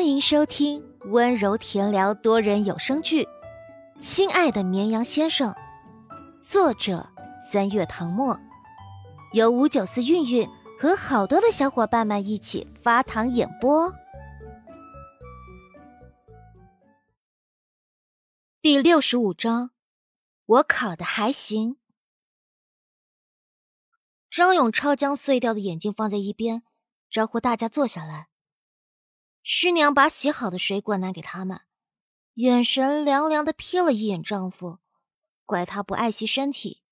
欢迎收听温柔甜聊多人有声剧《亲爱的绵羊先生》，作者三月唐末，由五九四韵韵和好多的小伙伴们一起发糖演播。第六十五章，我考的还行。张永超将碎掉的眼镜放在一边，招呼大家坐下来。师娘把洗好的水果拿给他们，眼神凉凉的瞥了一眼丈夫，怪他不爱惜身体。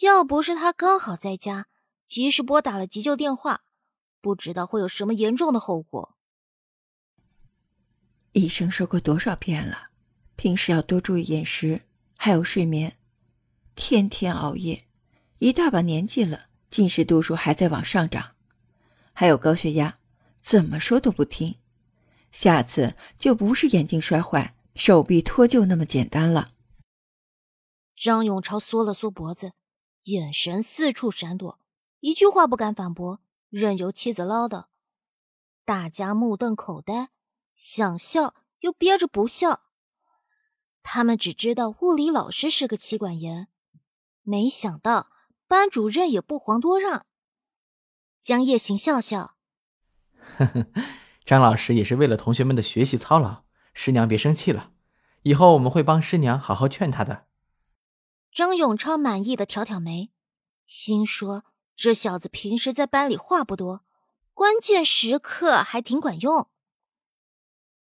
要不是他刚好在家，及时拨打了急救电话，不知道会有什么严重的后果。医生说过多少遍了，平时要多注意饮食，还有睡眠。天天熬夜，一大把年纪了，近视度数还在往上涨，还有高血压，怎么说都不听。下次就不是眼镜摔坏、手臂脱臼那么简单了。张永超缩了缩脖子，眼神四处闪躲，一句话不敢反驳，任由妻子唠叨。大家目瞪口呆，想笑又憋着不笑。他们只知道物理老师是个妻管严，没想到班主任也不遑多让。江夜行笑笑，呵呵。张老师也是为了同学们的学习操劳，师娘别生气了，以后我们会帮师娘好好劝他的。张永超满意的挑挑眉，心说这小子平时在班里话不多，关键时刻还挺管用。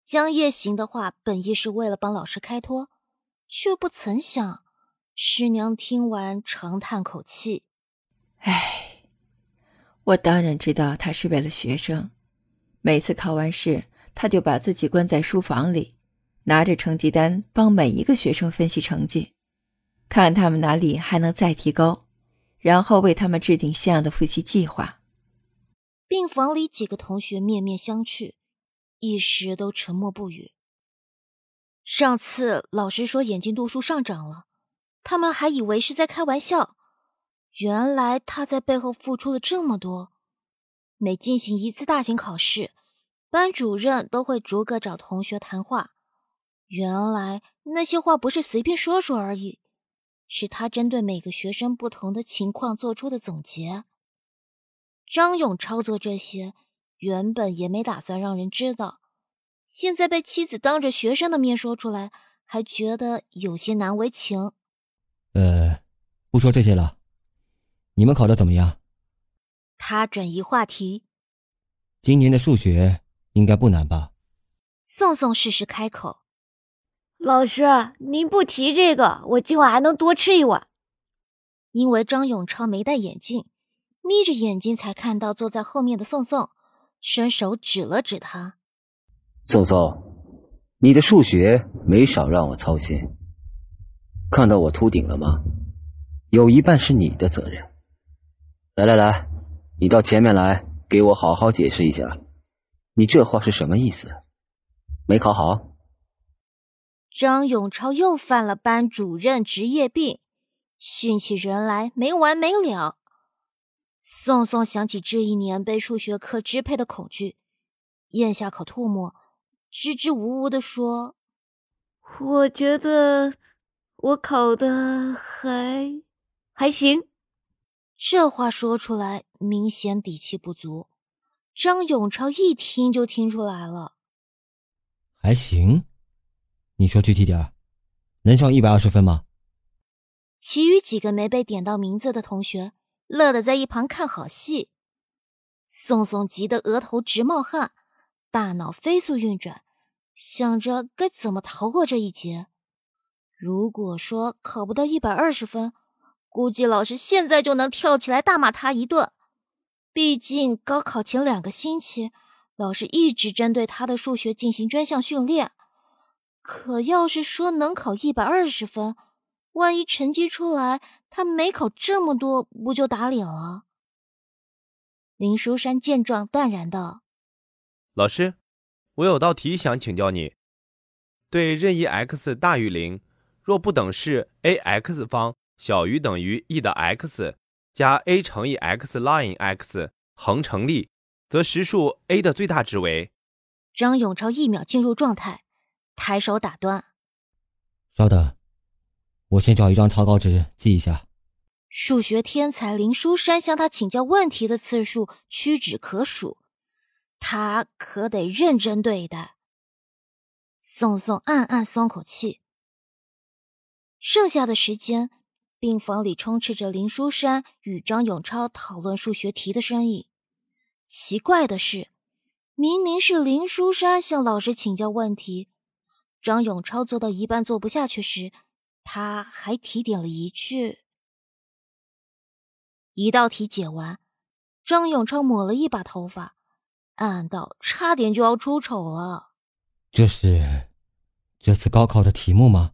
江夜行的话本意是为了帮老师开脱，却不曾想师娘听完长叹口气：“唉，我当然知道他是为了学生。”每次考完试，他就把自己关在书房里，拿着成绩单帮每一个学生分析成绩，看他们哪里还能再提高，然后为他们制定像样的复习计划。病房里几个同学面面相觑，一时都沉默不语。上次老师说眼睛度数上涨了，他们还以为是在开玩笑，原来他在背后付出了这么多。每进行一次大型考试，班主任都会逐个找同学谈话。原来那些话不是随便说说而已，是他针对每个学生不同的情况做出的总结。张勇操作这些，原本也没打算让人知道，现在被妻子当着学生的面说出来，还觉得有些难为情。呃，不说这些了，你们考的怎么样？他转移话题，今年的数学应该不难吧？宋宋适时开口：“老师，您不提这个，我今晚还能多吃一碗。”因为张永超没戴眼镜，眯着眼睛才看到坐在后面的宋宋，伸手指了指他：“宋宋，你的数学没少让我操心。看到我秃顶了吗？有一半是你的责任。来来来。”你到前面来，给我好好解释一下，你这话是什么意思？没考好？张永超又犯了班主任职业病，训起人来没完没了。宋宋想起这一年被数学课支配的恐惧，咽下口唾沫，支支吾吾的说：“我觉得我考的还还行。”这话说出来，明显底气不足。张永超一听就听出来了，还行。你说具体点儿能上一百二十分吗？其余几个没被点到名字的同学乐得在一旁看好戏。宋宋急得额头直冒汗，大脑飞速运转，想着该怎么逃过这一劫。如果说考不到一百二十分，估计老师现在就能跳起来大骂他一顿。毕竟高考前两个星期，老师一直针对他的数学进行专项训练。可要是说能考一百二十分，万一成绩出来他没考这么多，不就打脸了？林书山见状淡然道：“老师，我有道题想请教你。对任意 x 大于零，若不等式 a x 方。”小于等于 e 的 x 加 a 乘以 x ln x 恒成立，则实数 a 的最大值为张永超一秒进入状态，抬手打断：“稍等，我先找一张草稿纸记一下。”数学天才林书山向他请教问题的次数屈指可数，他可得认真对待。宋宋暗暗松口气。剩下的时间，病房里充斥着林书山与张永超讨论数学题的声音。奇怪的是，明明是林书山向老师请教问题，张永超做到一半做不下去时，他还提点了一句。一道题解完，张永超抹了一把头发，暗道差点就要出丑了。这是这次高考的题目吗？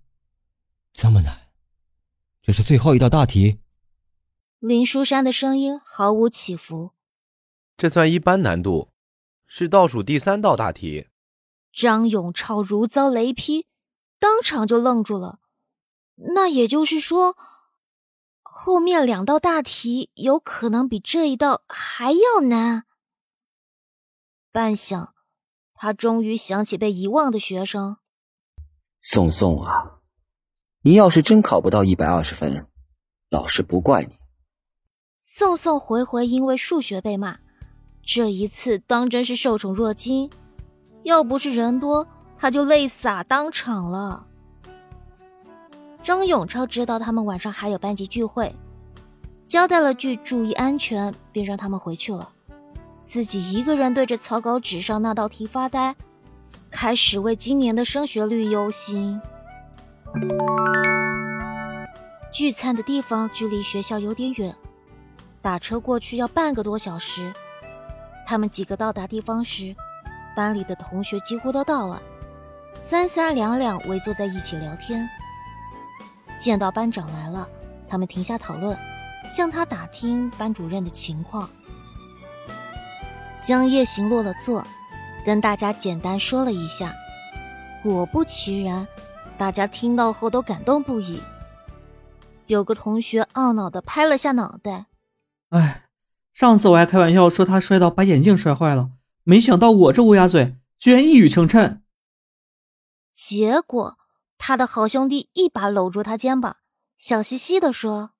这么难？这是最后一道大题。林书山的声音毫无起伏。这算一般难度，是倒数第三道大题。张永超如遭雷劈，当场就愣住了。那也就是说。后面两道大题有可能比这一道还要难。半晌，他终于想起被遗忘的学生。宋宋啊，你要是真考不到一百二十分，老师不怪你。宋宋回回因为数学被骂，这一次当真是受宠若惊。要不是人多，他就泪洒当场了。张永超知道他们晚上还有班级聚会，交代了句“注意安全”，便让他们回去了。自己一个人对着草稿纸上那道题发呆，开始为今年的升学率忧心。聚餐的地方距离学校有点远，打车过去要半个多小时。他们几个到达地方时，班里的同学几乎都到了，三三两两围坐在一起聊天。见到班长来了，他们停下讨论，向他打听班主任的情况。江夜行落了座，跟大家简单说了一下。果不其然，大家听到后都感动不已。有个同学懊恼的拍了下脑袋：“哎，上次我还开玩笑说他摔倒把眼镜摔坏了，没想到我这乌鸦嘴居然一语成谶。”结果。他的好兄弟一把搂住他肩膀，笑嘻嘻的说：“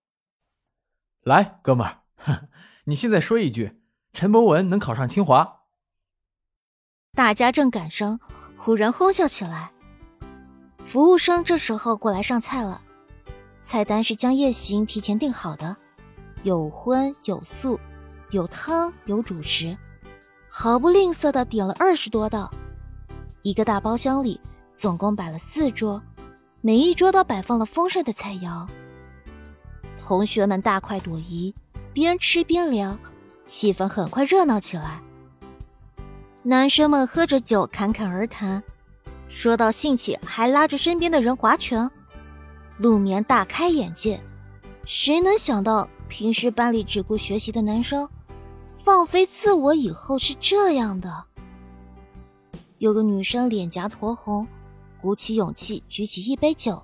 来，哥们儿，你现在说一句，陈博文能考上清华。”大家正感伤，忽然哄笑起来。服务生这时候过来上菜了，菜单是江夜行提前订好的，有荤有素，有汤有主食，毫不吝啬的点了二十多道。一个大包厢里总共摆了四桌。每一桌都摆放了丰盛的菜肴，同学们大快朵颐，边吃边聊，气氛很快热闹起来。男生们喝着酒侃侃而谈，说到兴起还拉着身边的人划拳。陆眠大开眼界，谁能想到平时班里只顾学习的男生，放飞自我以后是这样的？有个女生脸颊酡红。鼓起勇气，举起一杯酒，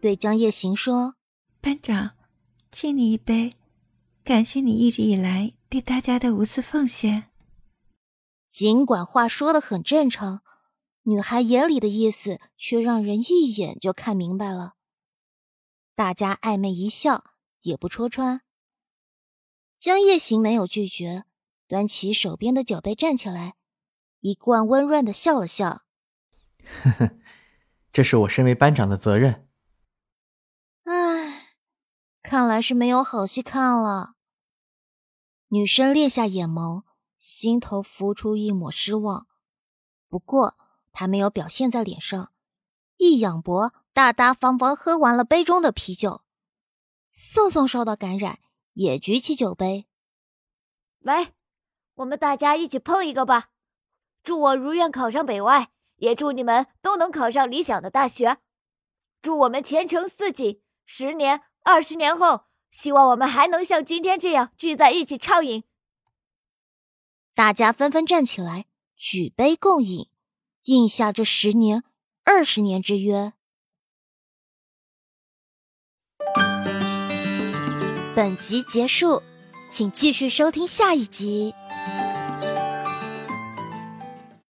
对江夜行说：“班长，敬你一杯，感谢你一直以来对大家的无私奉献。”尽管话说的很正常，女孩眼里的意思却让人一眼就看明白了。大家暧昧一笑，也不戳穿。江夜行没有拒绝，端起手边的酒杯，站起来，一贯温润的笑了笑：“呵呵。”这是我身为班长的责任。唉，看来是没有好戏看了。女生裂下眼眸，心头浮出一抹失望。不过他没有表现在脸上，一仰脖，大大方方喝完了杯中的啤酒。宋宋受到感染，也举起酒杯，来，我们大家一起碰一个吧！祝我如愿考上北外。也祝你们都能考上理想的大学，祝我们前程似锦。十年、二十年后，希望我们还能像今天这样聚在一起畅饮。大家纷纷站起来，举杯共饮，应下这十年、二十年之约。本集结束，请继续收听下一集。